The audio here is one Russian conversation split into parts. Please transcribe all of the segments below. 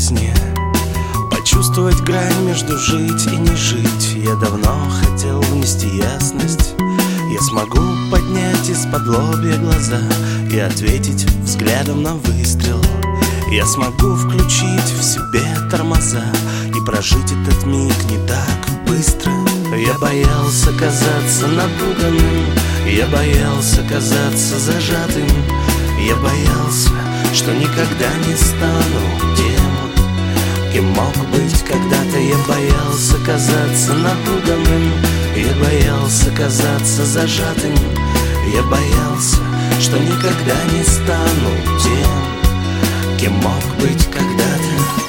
казни Почувствовать грань между жить и не жить. Я давно хотел внести ясность. Я смогу поднять из-под лобья глаза И ответить взглядом на выстрел. Я смогу включить в себе тормоза И прожить этот миг не так быстро. Я боялся казаться напуганным. Я боялся казаться зажатым. Я боялся, что никогда не стану тем Кем мог быть. Когда-то Я боялся казаться напуганным Я боялся казаться зажатым Я боялся, что никогда не стану тем Кем мог быть когда-то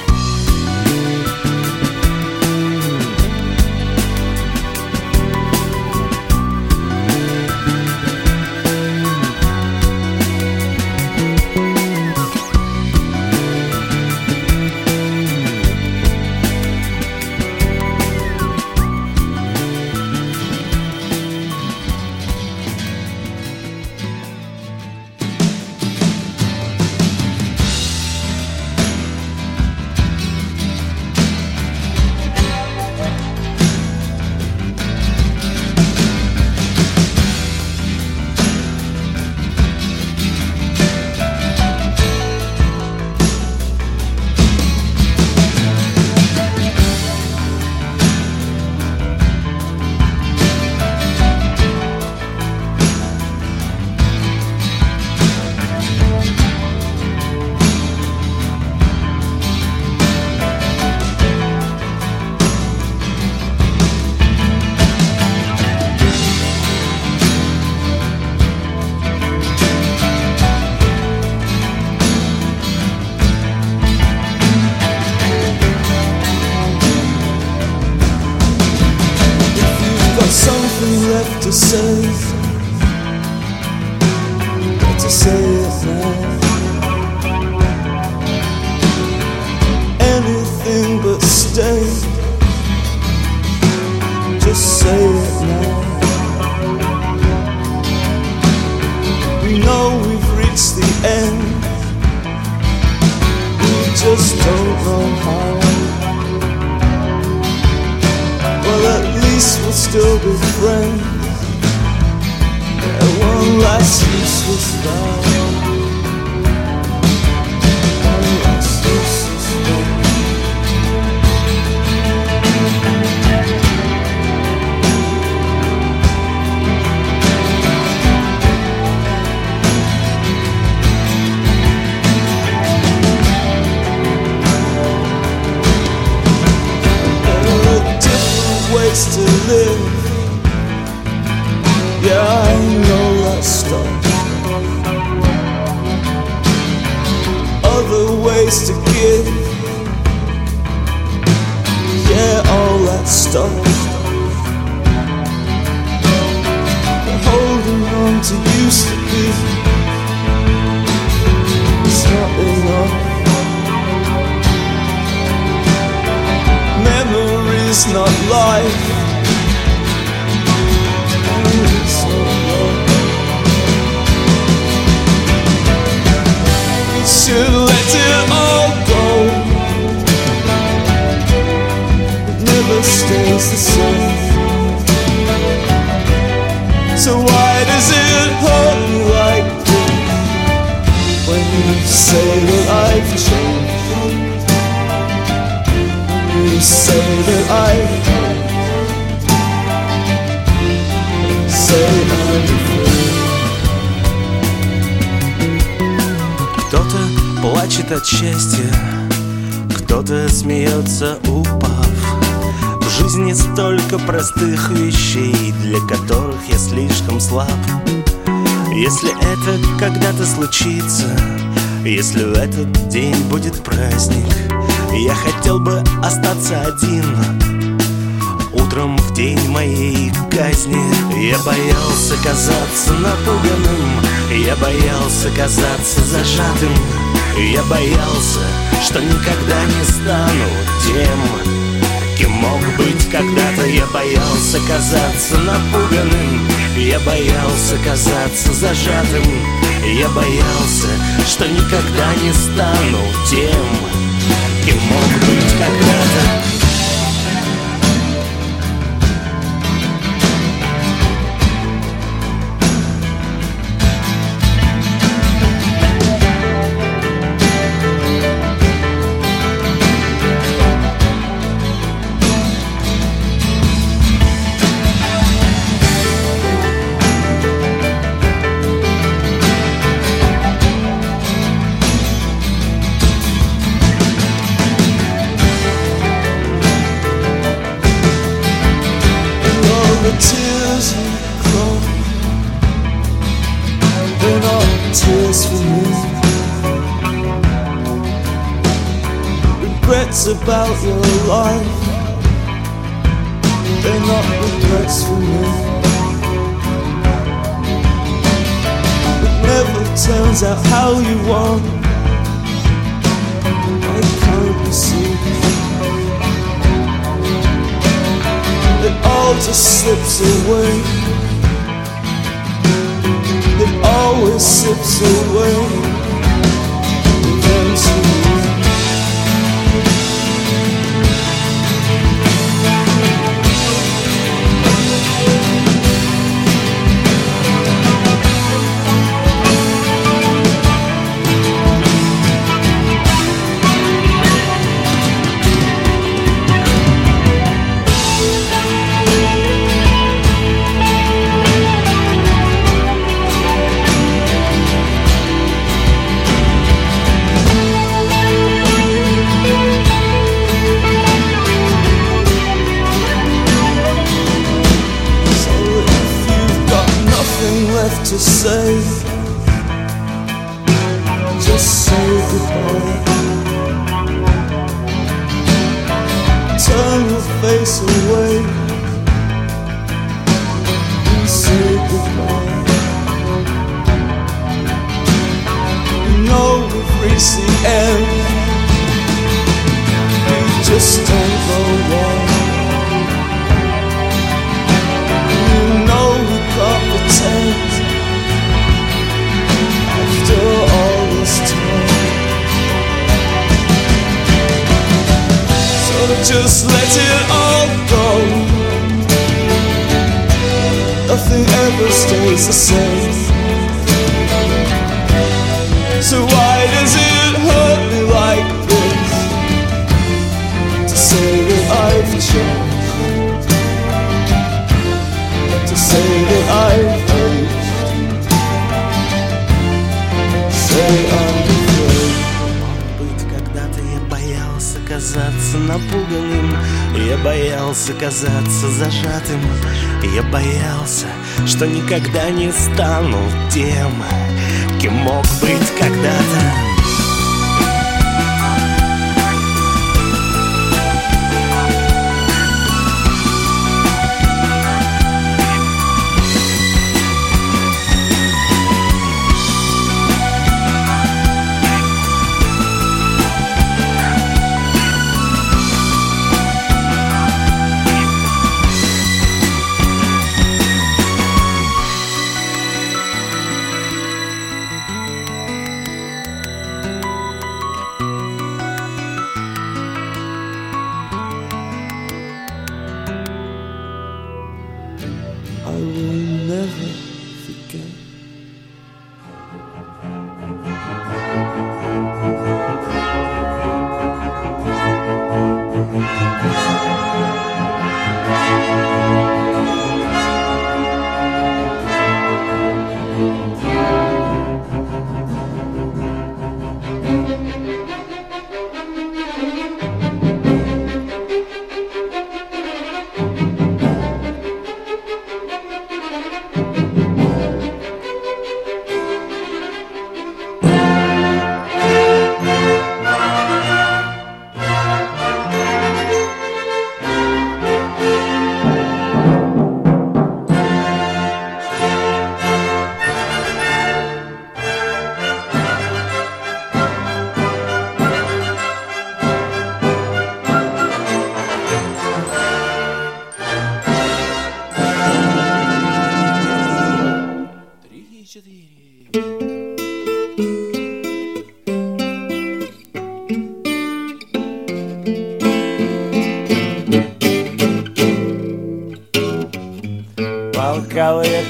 to live. Простых вещей Для которых я слишком слаб. Если это когда-то случится Если в этот день будет праздник Я хотел бы остаться один. Утром в день моей казни Я боялся казаться напуганным Я боялся казаться зажатым я боялся, что никогда не стану тем, кем мог быть когда-то Я боялся казаться напуганным. Я боялся казаться зажатым. Я боялся, что никогда не стану тем. Кем мог быть когда-то necessary боялся казаться зажатым. Я боялся, что никогда не стану тем Кем мог быть когда-то.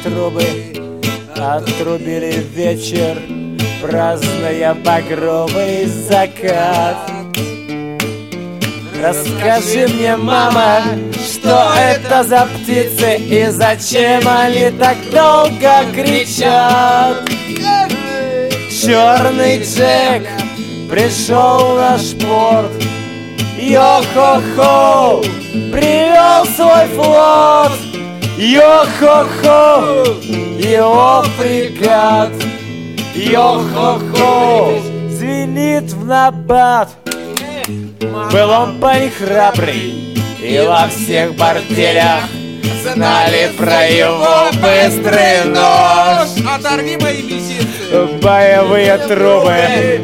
трубы Отрубили вечер, праздная багровый закат. Расскажи мне, мама, что это за птицы И зачем они так долго кричат? Черный Джек пришел на наш порт Йо-хо-хо, привел свой флот. Йо-хо-хо, его фрегат. Йо-хо-хо, звенит в набат. Был он парень храбрый, и во всех борделях Знали про его быстрый нож Оторви мои визиты Боевые трубы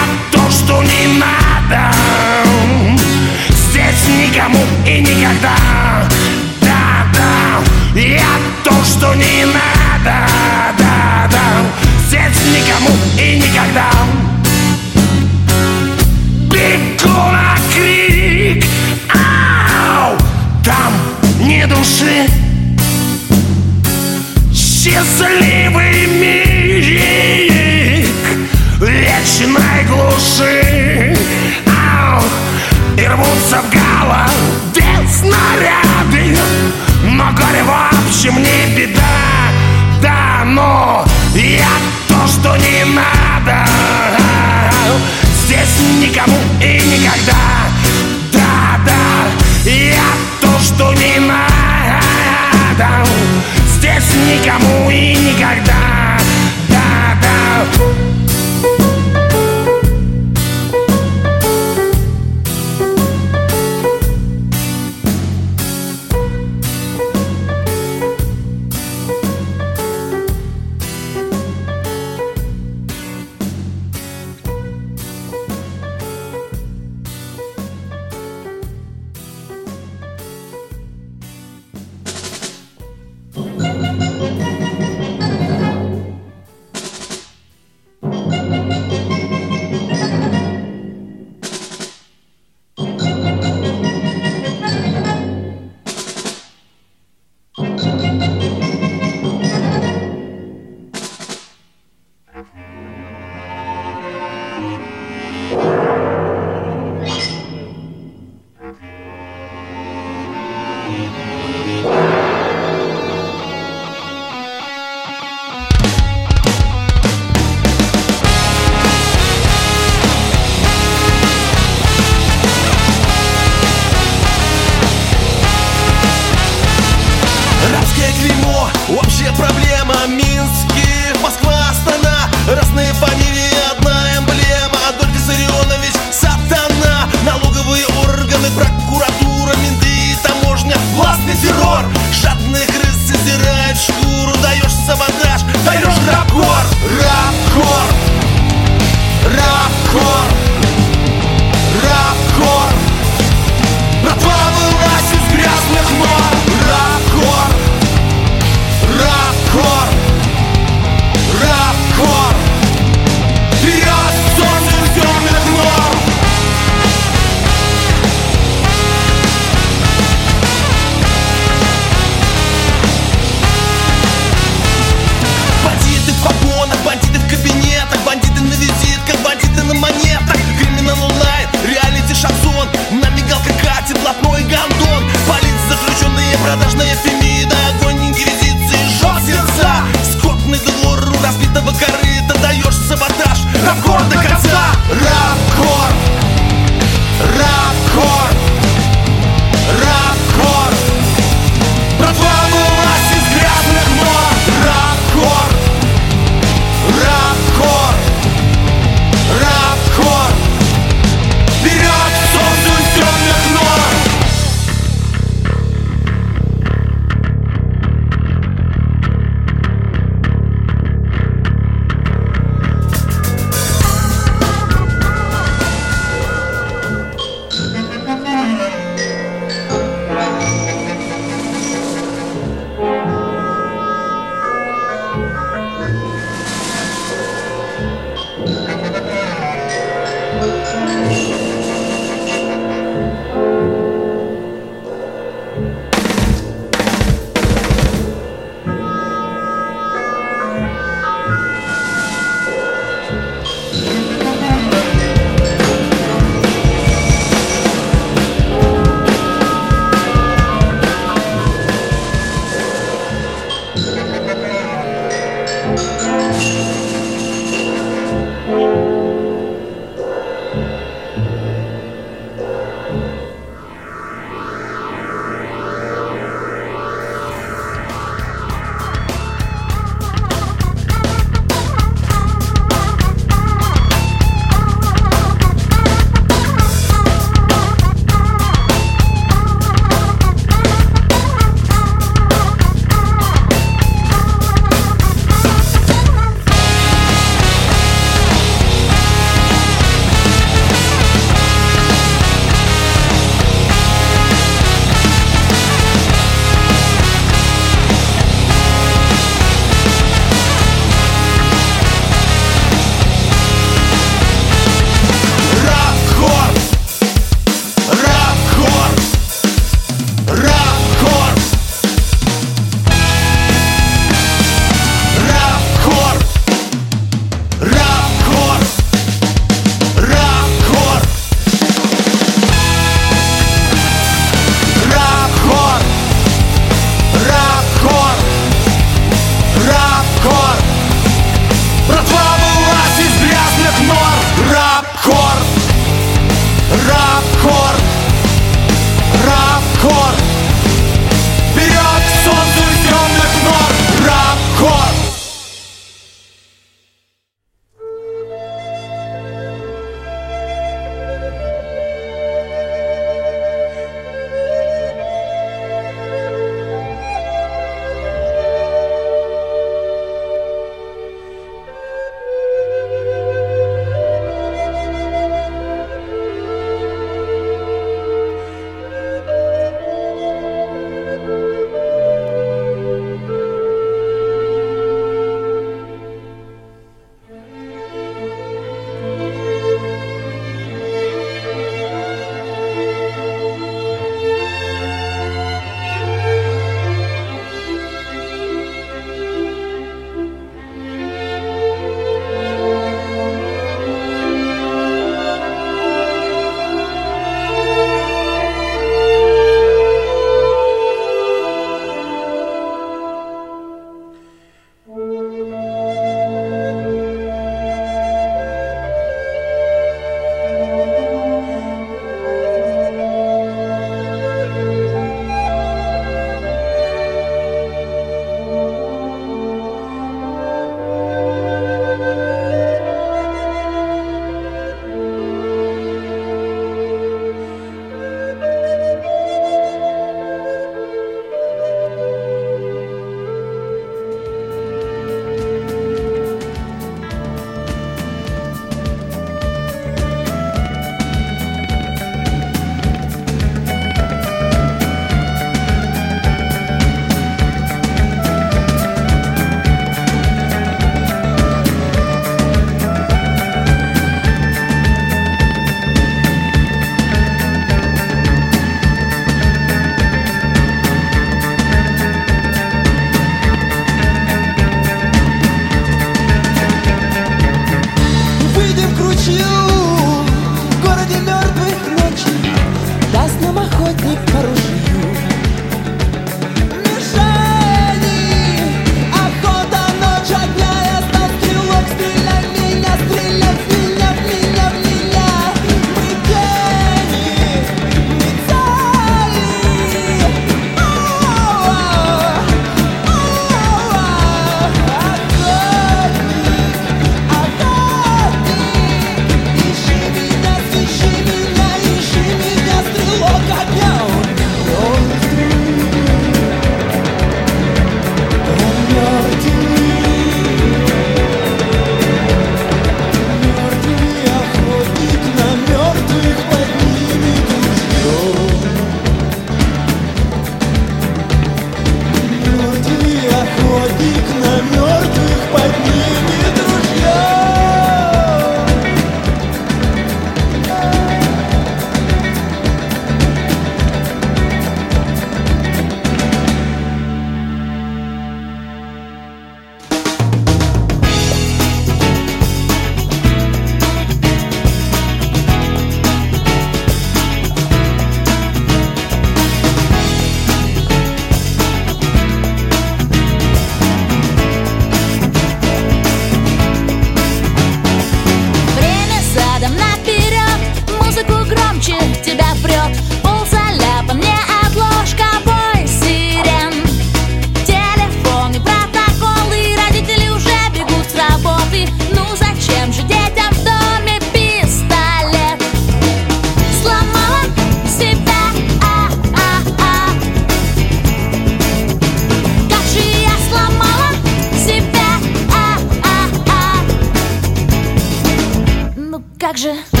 как же?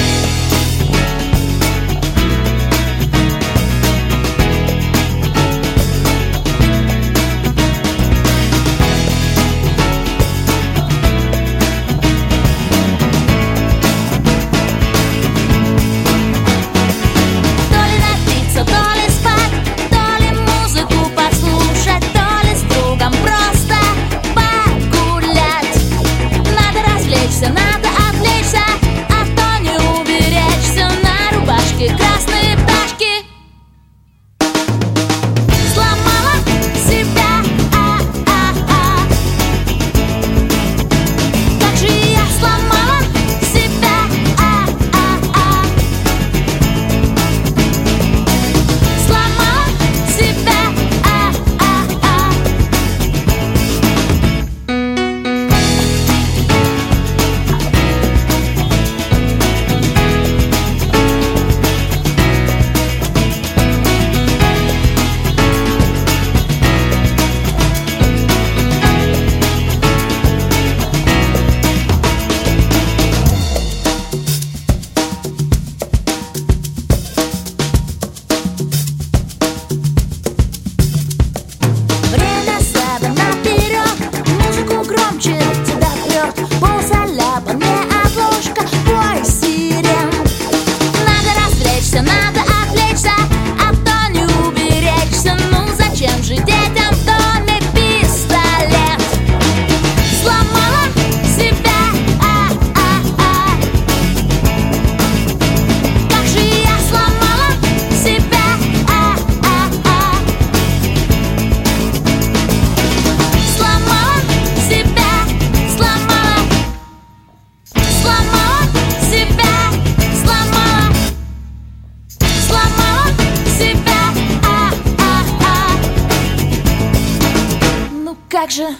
также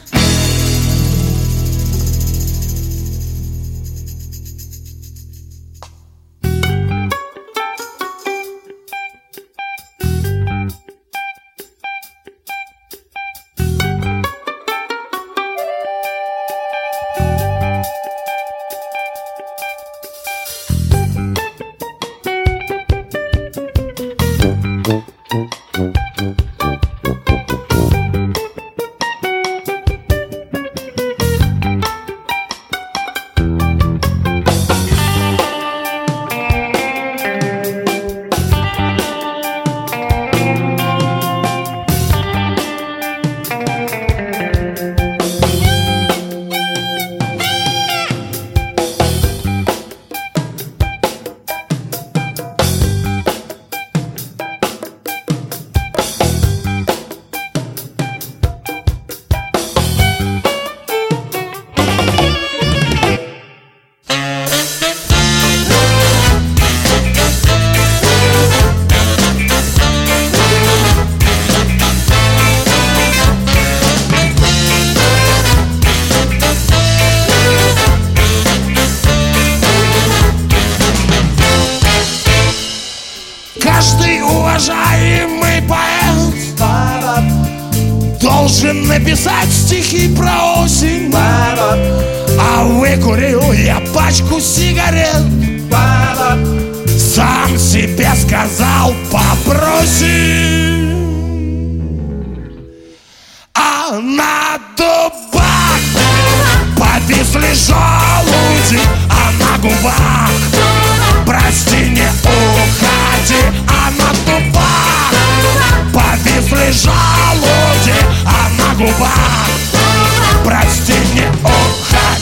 очень высоко Моя мысль летит, сшибая звезды А на дубах повисли желуди А на губах прости, не уходи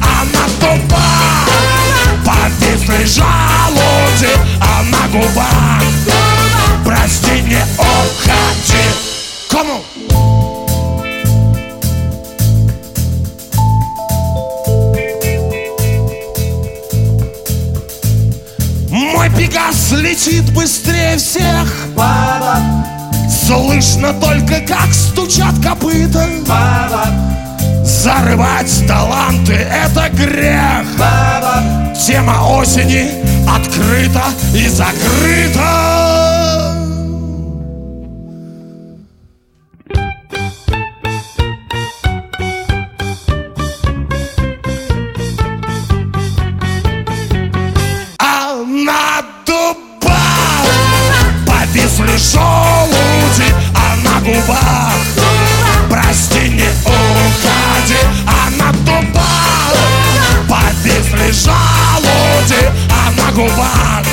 Единственный жалузи, а на губах Прости, не уходи Кому? Мой Пегас летит быстрее всех Баба. Слышно только, как стучат копыта Баба. Зарывать таланты — это грех Баба. Тема осени открыта и закрыта а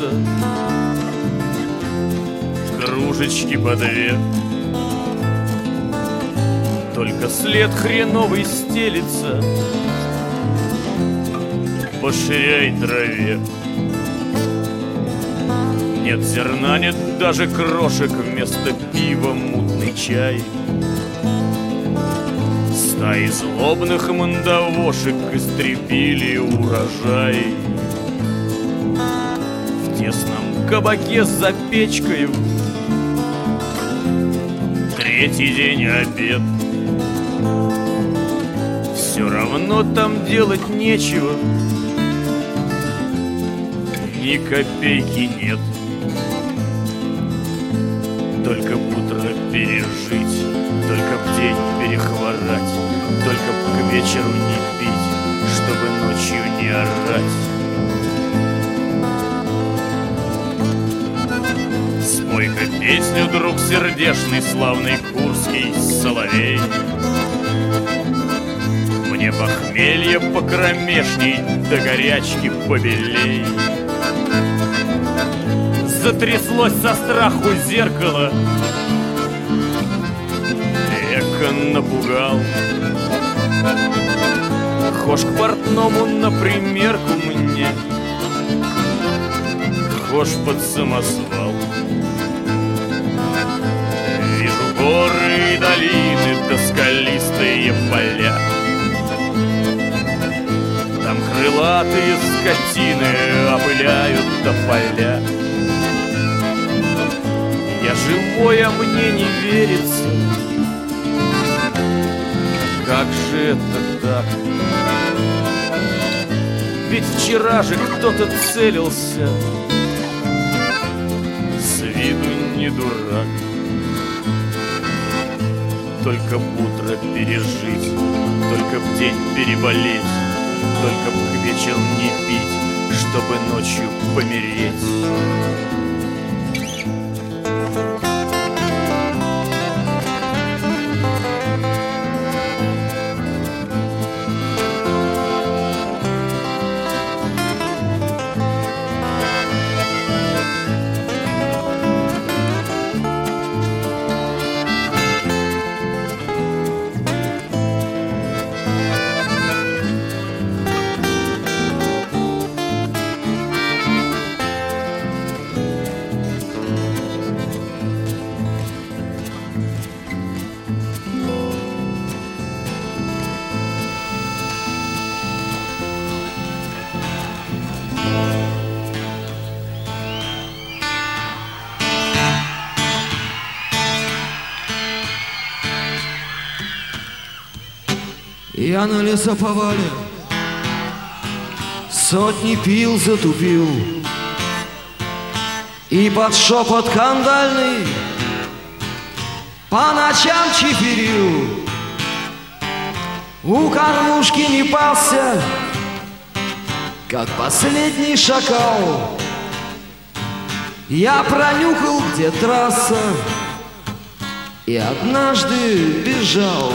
похмелються Кружечки по две. Только след хреновый стелится. По ширяй траве. Нет зерна, нет даже крошек. Вместо пива мутный чай. Стаи злобных мандавошек Истребили урожай В тесном кабаке за печкою Третий день обед. Все равно там делать нечего. Ни копейки нет. Только утро пережить Только б день перехворать Только б к вечеру не пить Чтобы ночью не орать Спой-ка песню, друг сердешный, славный курский соловей. Мне похмелье покромешней, до горячки побелей. Затряслось со страху зеркало. Эко напугал. Хошь к портному на примерку мне. Хошь под самосвал горы и долины, да скалистые поля. Там крылатые скотины опыляют тополя Я живой, а мне не верится. Как же это так? Ведь вчера же кто-то целился Только б утро пережить Только б день переболеть Только б к вечеру не пить Чтобы ночью помереть лесоповале Сотни пил, затупил. И под шепот кандальный По ночам чиферил. У кормушки не пался Как последний шакал. Я пронюхал, где трасса И однажды бежал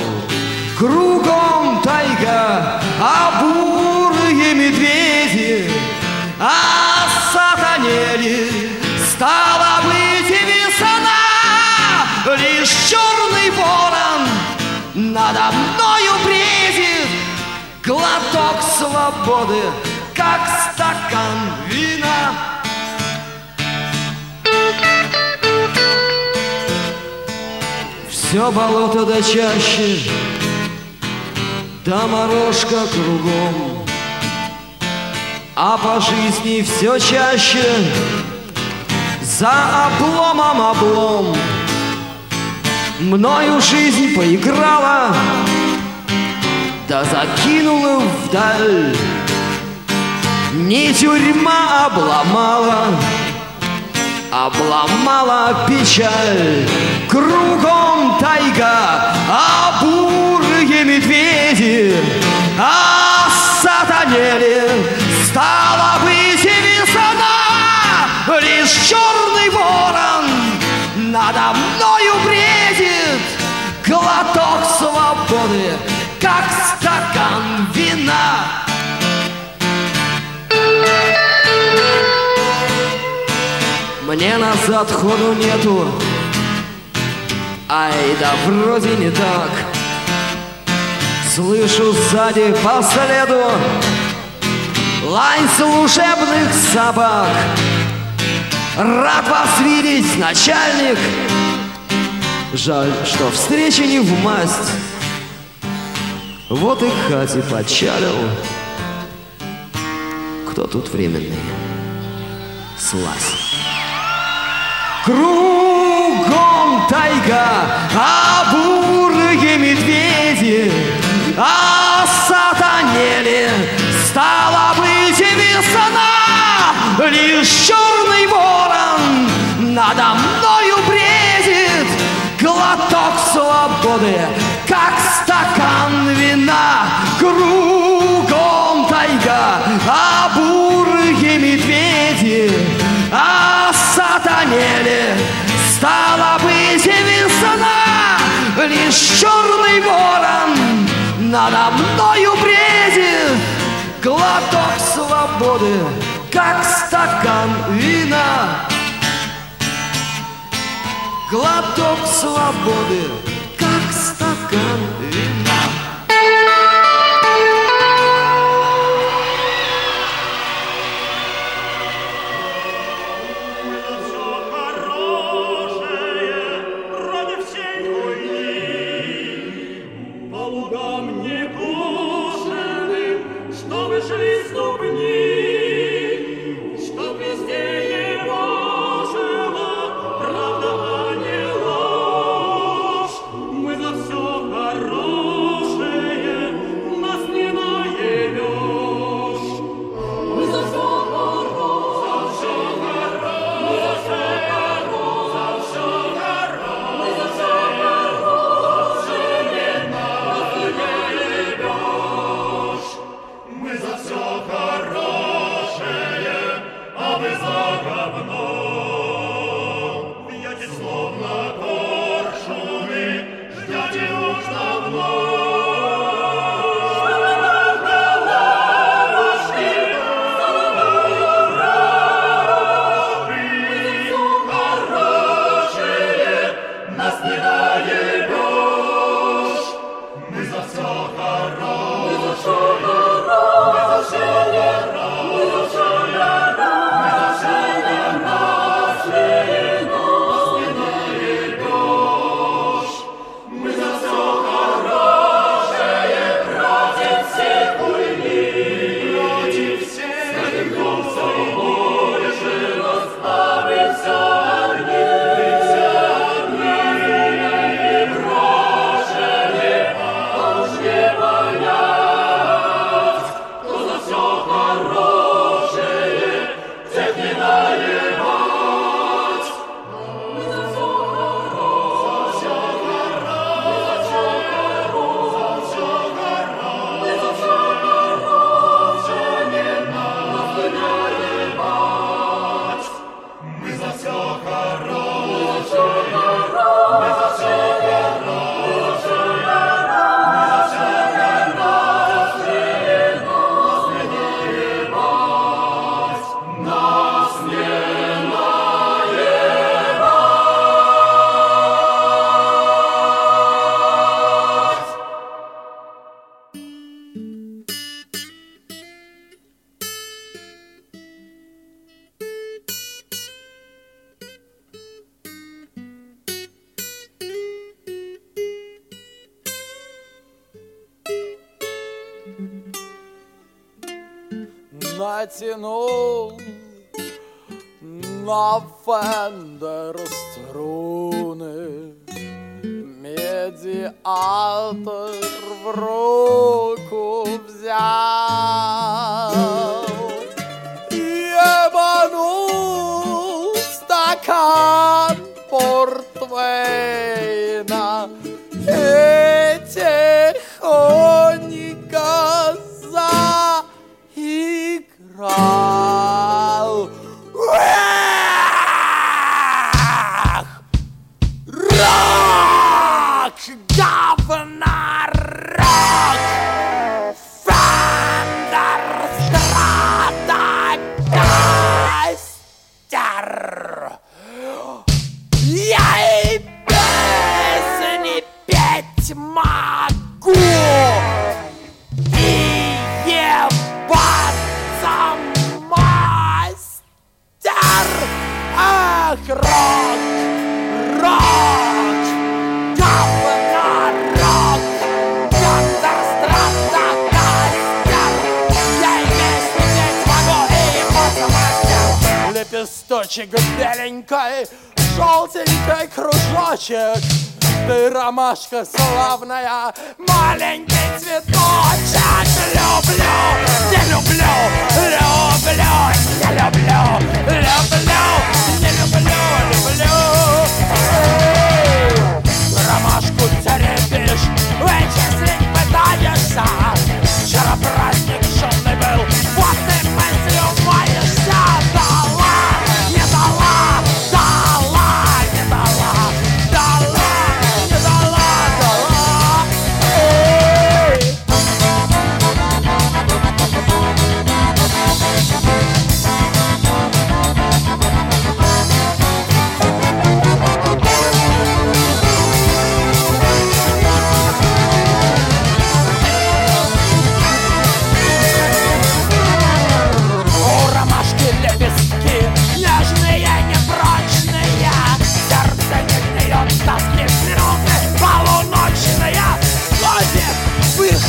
Кругом тайга, а бурые медведи Осатанели, стала быть весна Лишь черный ворон надо мною бредит. Глоток свободы, как стакан вина. Все болото да чаще да морожка кругом. А по жизни все чаще За обломом облом. Мною жизнь поиграла Да закинула вдаль. Не тюрьма обломала Обломала печаль Кругом тайга, а бурые медведи Осатанели, стала быть весна Лишь черный ворон надо мною бредит. Глоток свободы, как стакан вина. Мне назад ходу нету Ай, да вроде не так. Слышу сзади по следу Лань служебных собак. Рад вас видеть, начальник. Жаль, что встреча не в масть. Вот и к хате подчалил Кто тут временный? Слазь Кругом тайга, а бурые медведи Осатанели, стала быть весна Лишь черный ворон надо мною бредит. Глоток свободы, как стакан вина Кругом тайга, а бурые медведи Осатанели, стала быть весна Лишь черный ворон надо мною бредит. Глоток свободы, как стакан вина. Глоток свободы, rock.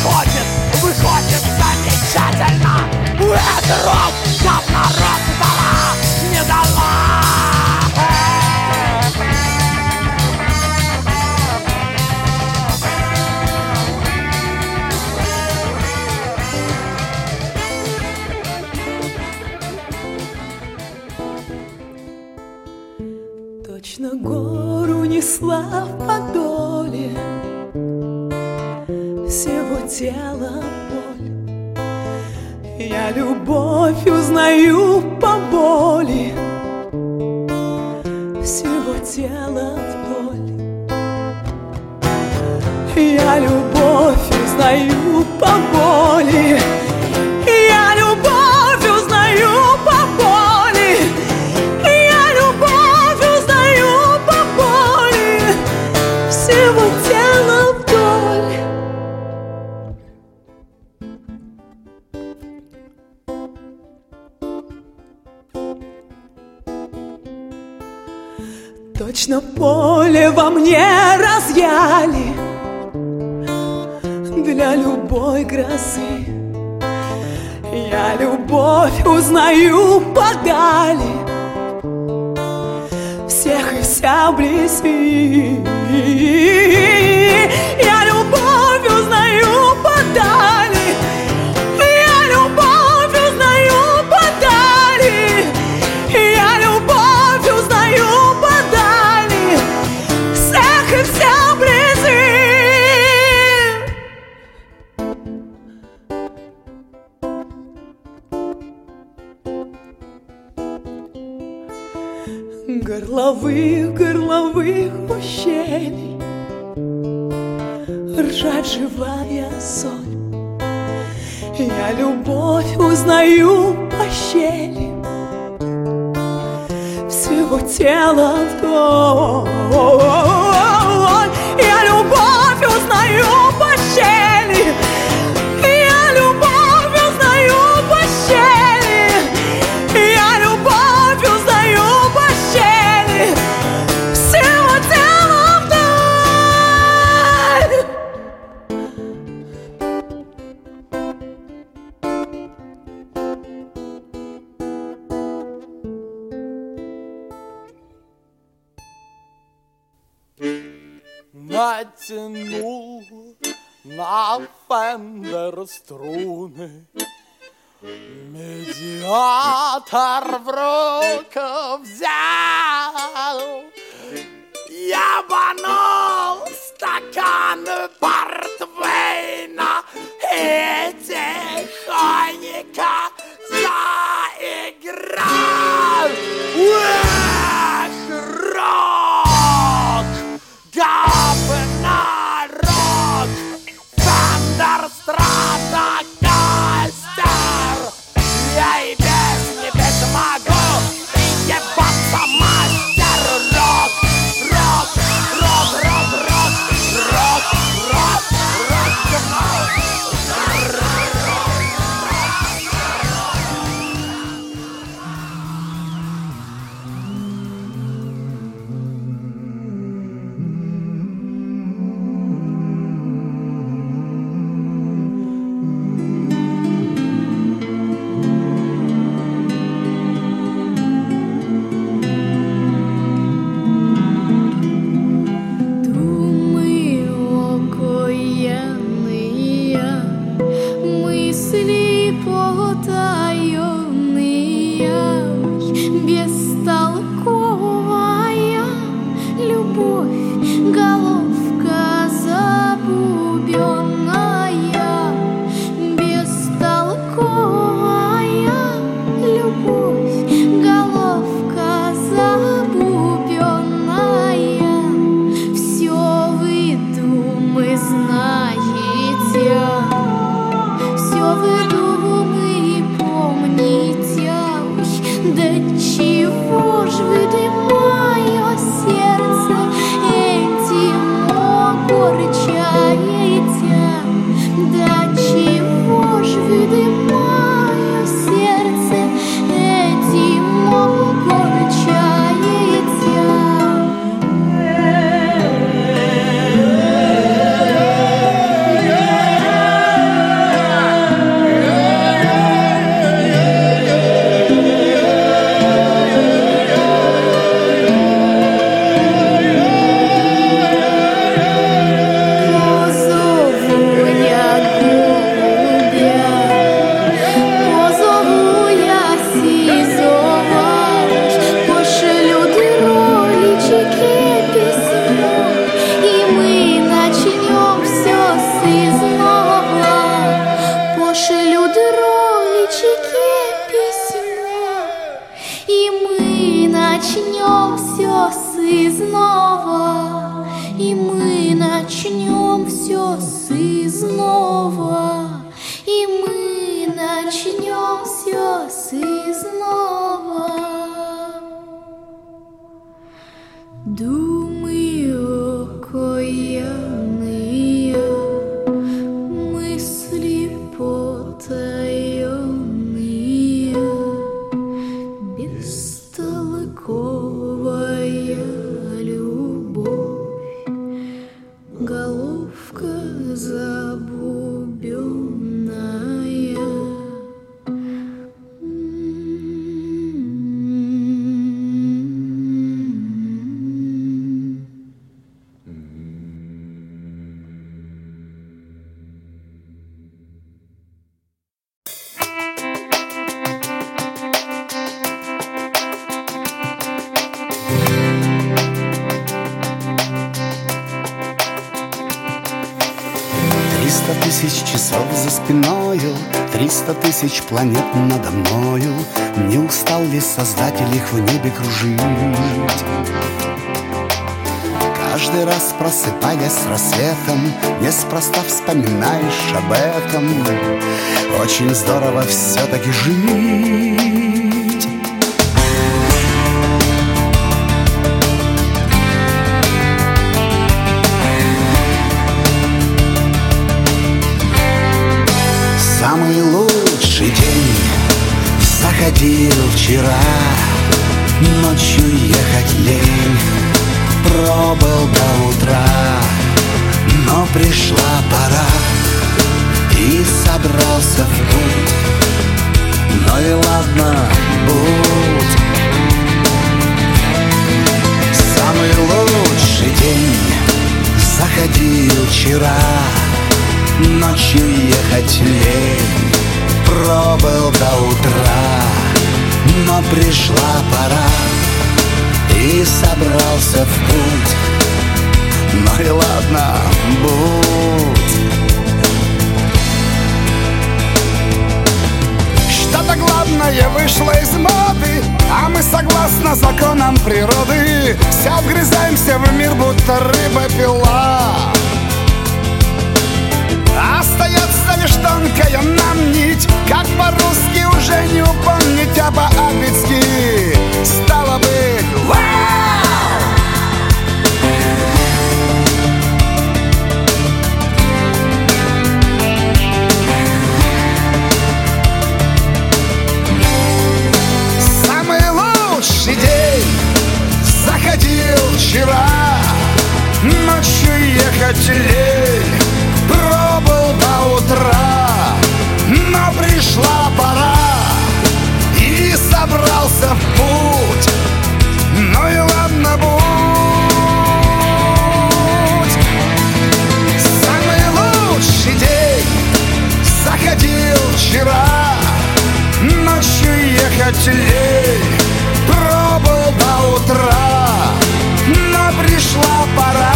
выходит, выходит замечательно Ветром, как народ и узнаю по боли всего тела вдоль. Я любовь узнаю по мою подали. Всех и вся близи Я живая соль. Я любовь узнаю по щели Всего тела вдоль натянул на фендер струны. Медиатор в руку взял, я банул стакан портвейна и тихонько заиграл. Эх, рок! Габель! тысяч планет надо мною. Не устал ли создатель их в небе кружить? Каждый раз просыпаясь с рассветом Неспроста вспоминаешь об этом. Очень здорово все-таки жить. Вчера Ночью ехать лень. Пробыл до утра Но пришла пора. И собрался в путь. Ну и ладно, будь. Что-то главное вышло из моды А мы согласно законам природы. Все вгрызаемся в мир, будто рыба-пила Остается лишь тонкая нам нить Как по-русски уже не упомнить, а по-английски Стало быть, вау! Заходил вчера. Ночью ехать лень пришла пора И собрался в путь. Ну и ладно будь. Самый лучший день заходил вчера. Ночью ехать лень Пробыл до утра. Но пришла пора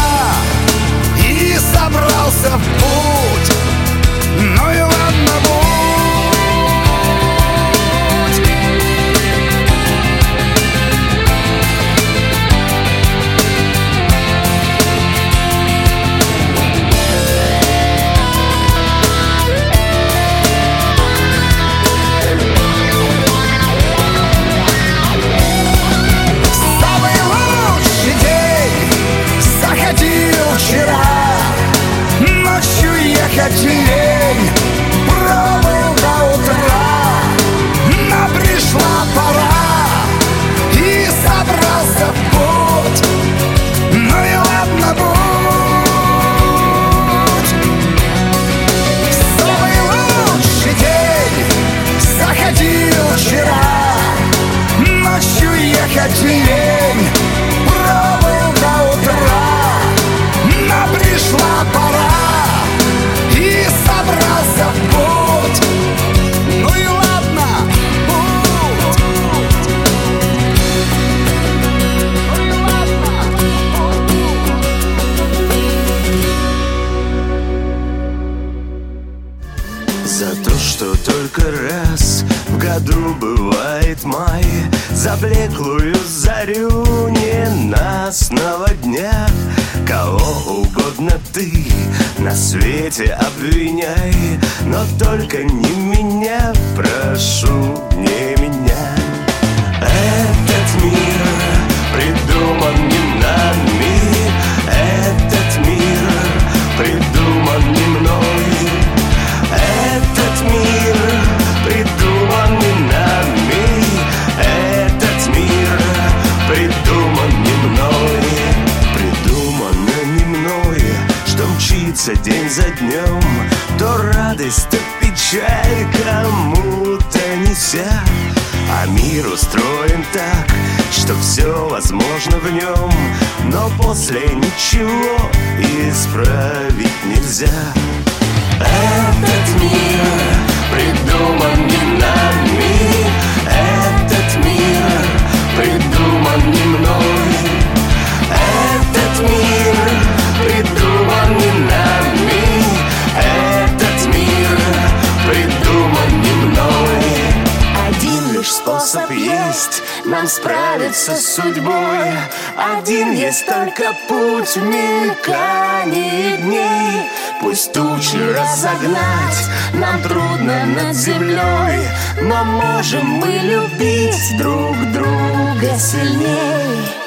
справиться с судьбой. Один есть только путь в мелькании дней. Пусть тучи разогнать нам трудно над землей. Но можем мы любить друг друга сильней